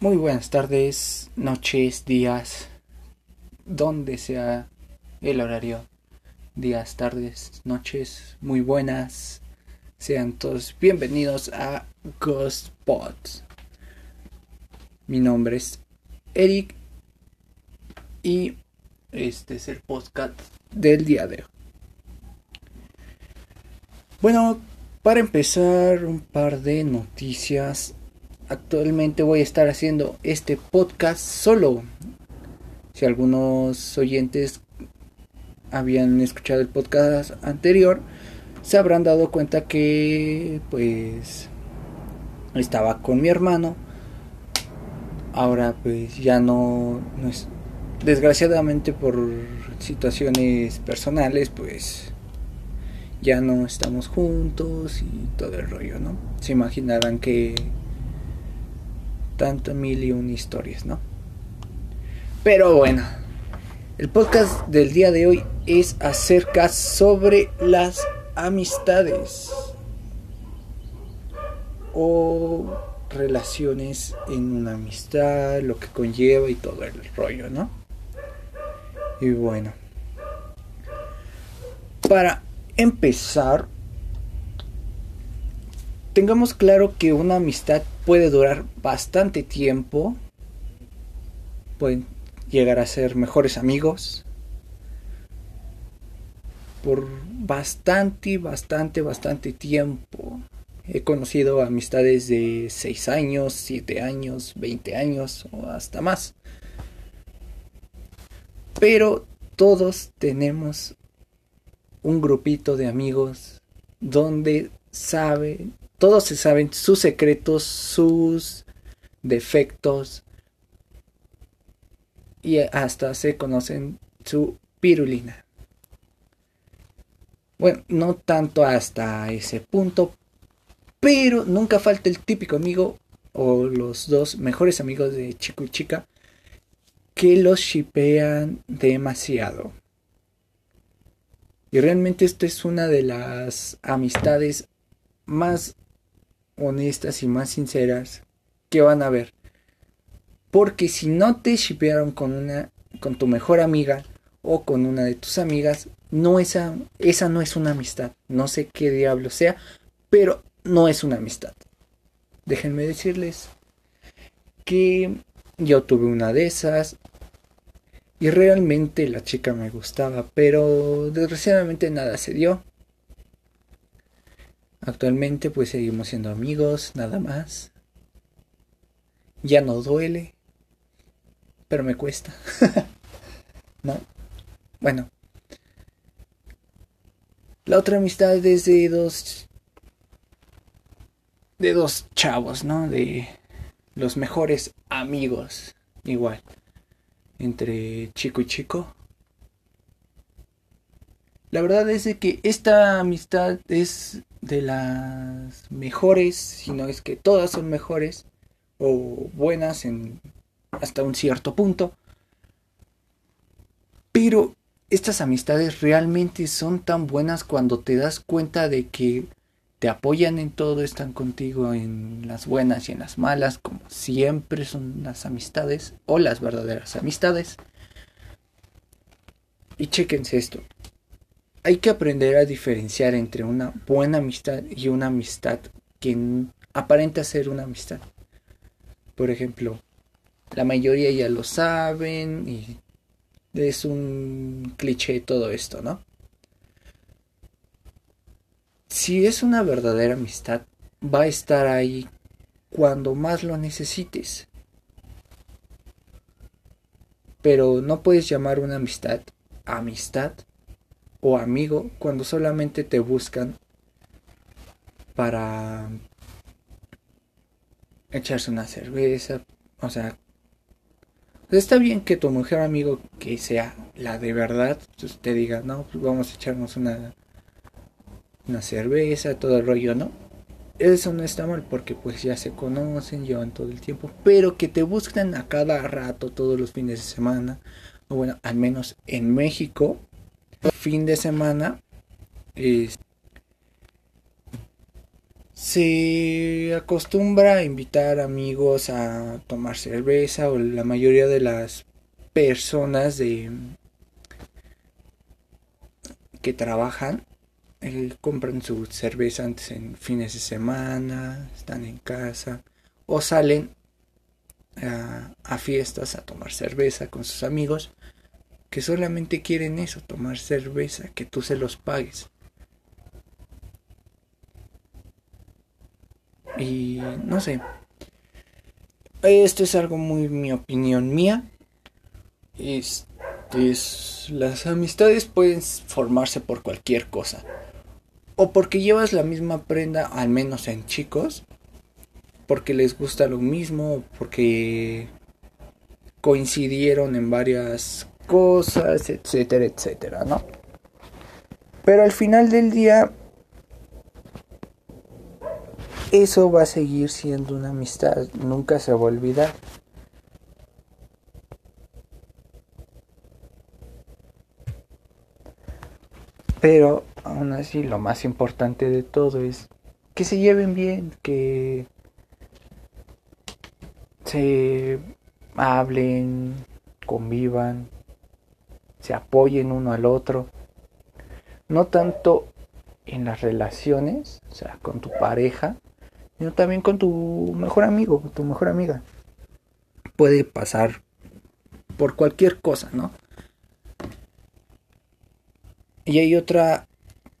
Muy buenas tardes, noches, días, donde sea el horario. Días, tardes, noches, muy buenas. Sean todos bienvenidos a Ghost. Mi nombre es Eric y este es el podcast del día de hoy. Bueno, para empezar, un par de noticias actualmente voy a estar haciendo este podcast solo. Si algunos oyentes habían escuchado el podcast anterior, se habrán dado cuenta que pues estaba con mi hermano. Ahora pues ya no, no es desgraciadamente por situaciones personales pues ya no estamos juntos y todo el rollo, ¿no? Se imaginarán que tanto mil y un historias, ¿no? Pero bueno, el podcast del día de hoy es acerca sobre las amistades o relaciones en una amistad, lo que conlleva y todo el rollo, ¿no? Y bueno, para empezar, tengamos claro que una amistad puede durar bastante tiempo. Pueden llegar a ser mejores amigos. Por bastante, bastante, bastante tiempo. He conocido amistades de 6 años, 7 años, 20 años o hasta más. Pero todos tenemos un grupito de amigos donde saben todos se saben sus secretos, sus defectos y hasta se conocen su pirulina. Bueno, no tanto hasta ese punto, pero nunca falta el típico amigo o los dos mejores amigos de chico y chica que los shipean demasiado. Y realmente esto es una de las amistades más honestas y más sinceras que van a ver. Porque si no te shipearon con una con tu mejor amiga o con una de tus amigas, no esa esa no es una amistad. No sé qué diablo sea, pero no es una amistad. Déjenme decirles que yo tuve una de esas y realmente la chica me gustaba, pero desgraciadamente nada se dio. Actualmente pues seguimos siendo amigos, nada más. Ya no duele, pero me cuesta. ¿No? Bueno. La otra amistad es de dos de dos chavos, ¿no? De los mejores amigos, igual, entre chico y chico. La verdad es que esta amistad es de las mejores, si no es que todas son mejores o buenas en hasta un cierto punto. Pero estas amistades realmente son tan buenas cuando te das cuenta de que te apoyan en todo, están contigo en las buenas y en las malas, como siempre son las amistades o las verdaderas amistades. Y chequense esto hay que aprender a diferenciar entre una buena amistad y una amistad que aparenta ser una amistad. Por ejemplo, la mayoría ya lo saben y es un cliché todo esto, ¿no? Si es una verdadera amistad, va a estar ahí cuando más lo necesites. Pero no puedes llamar una amistad amistad o amigo cuando solamente te buscan para echarse una cerveza, o sea, está bien que tu mujer amigo que sea la de verdad, pues te diga, no, pues vamos a echarnos una una cerveza, todo el rollo, ¿no? Eso no está mal porque pues ya se conocen, llevan todo el tiempo, pero que te busquen a cada rato, todos los fines de semana, o bueno, al menos en México, fin de semana se acostumbra a invitar amigos a tomar cerveza o la mayoría de las personas de que trabajan eh, compran su cerveza antes en fines de semana, están en casa o salen a, a fiestas a tomar cerveza con sus amigos que solamente quieren eso, tomar cerveza, que tú se los pagues. Y no sé. Esto es algo muy mi opinión mía. Es, las amistades pueden formarse por cualquier cosa. O porque llevas la misma prenda, al menos en chicos. Porque les gusta lo mismo. Porque coincidieron en varias cosas, etcétera, etcétera, ¿no? Pero al final del día, eso va a seguir siendo una amistad, nunca se va a olvidar. Pero aún así lo más importante de todo es que se lleven bien, que se hablen, convivan, se apoyen uno al otro. No tanto en las relaciones, o sea, con tu pareja, sino también con tu mejor amigo, tu mejor amiga. Puede pasar por cualquier cosa, ¿no? Y hay otro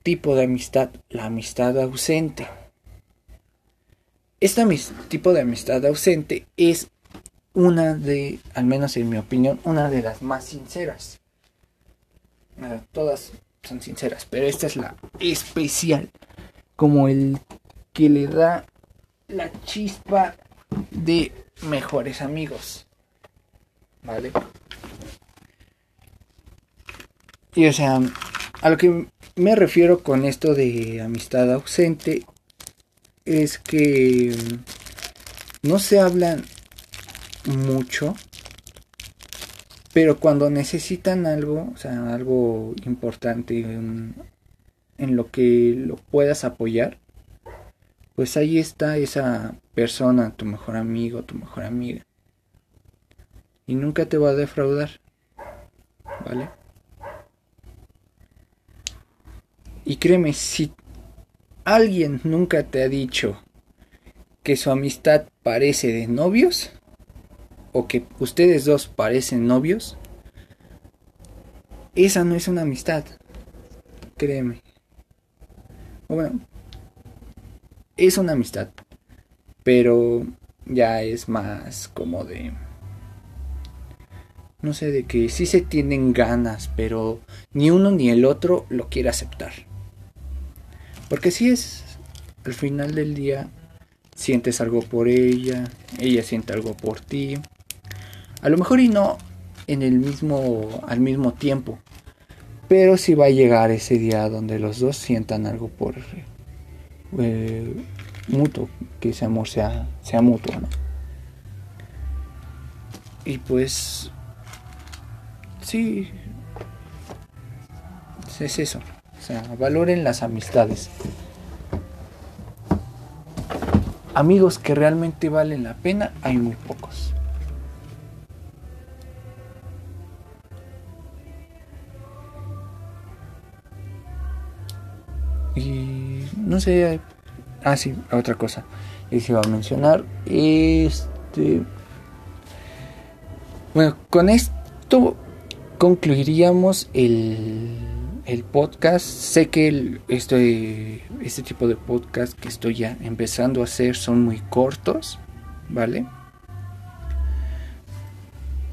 tipo de amistad, la amistad ausente. Este tipo de amistad ausente es una de, al menos en mi opinión, una de las más sinceras todas son sinceras, pero esta es la especial. Como el que le da la chispa de mejores amigos. ¿Vale? Y o sea, a lo que me refiero con esto de amistad ausente es que no se hablan mucho pero cuando necesitan algo, o sea, algo importante en, lo que lo puedas apoyar, pues ahí está esa persona, tu mejor amigo, tu mejor amiga. Y nunca te va a defraudar. ¿Vale? Y créeme, si alguien nunca te ha dicho que su amistad parece de novios, o que ustedes dos parecen novios, esa no es una amistad. Créeme. Bueno, es una amistad, pero ya es más como de... No sé, de que sí se tienen ganas, pero ni uno ni el otro lo quiere aceptar. Porque si es, al final del día, sientes algo por ella, ella siente algo por ti. A lo mejor y no en el mismo al mismo tiempo, pero sí va a llegar ese día donde los dos sientan algo por eh, mutuo, que ese amor sea, sea mutuo, ¿no? Y pues sí es eso, o sea, valoren las amistades. Amigos que realmente valen la pena hay muy pocos. Sé. Ah, sí, otra cosa. Les iba a mencionar. Este. Bueno, con esto concluiríamos el, el podcast. Sé que este, este tipo de podcast que estoy ya empezando a hacer son muy cortos, ¿vale?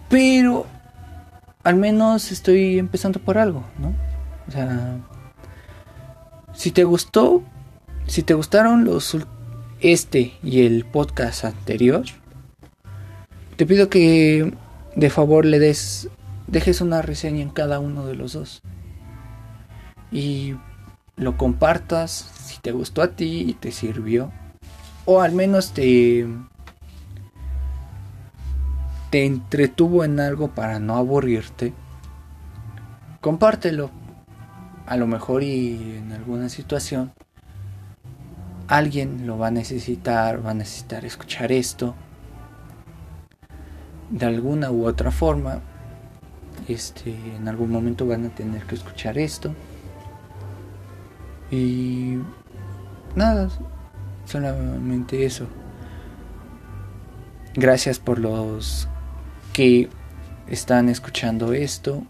Pero al menos estoy empezando por algo, ¿no? O sea, si te gustó, si te gustaron los este y el podcast anterior, te pido que de favor le des dejes una reseña en cada uno de los dos. Y lo compartas si te gustó a ti y te sirvió o al menos te te entretuvo en algo para no aburrirte. Compártelo a lo mejor y en alguna situación alguien lo va a necesitar, va a necesitar escuchar esto. De alguna u otra forma, este, en algún momento van a tener que escuchar esto. Y nada, solamente eso. Gracias por los que están escuchando esto.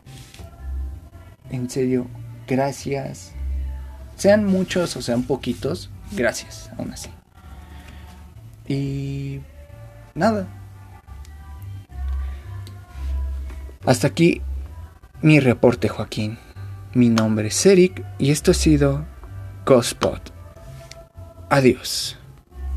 En serio, gracias. Sean muchos o sean poquitos, gracias, aún así. Y nada. Hasta aquí mi reporte, Joaquín. Mi nombre es Eric y esto ha sido Godspot. Adiós.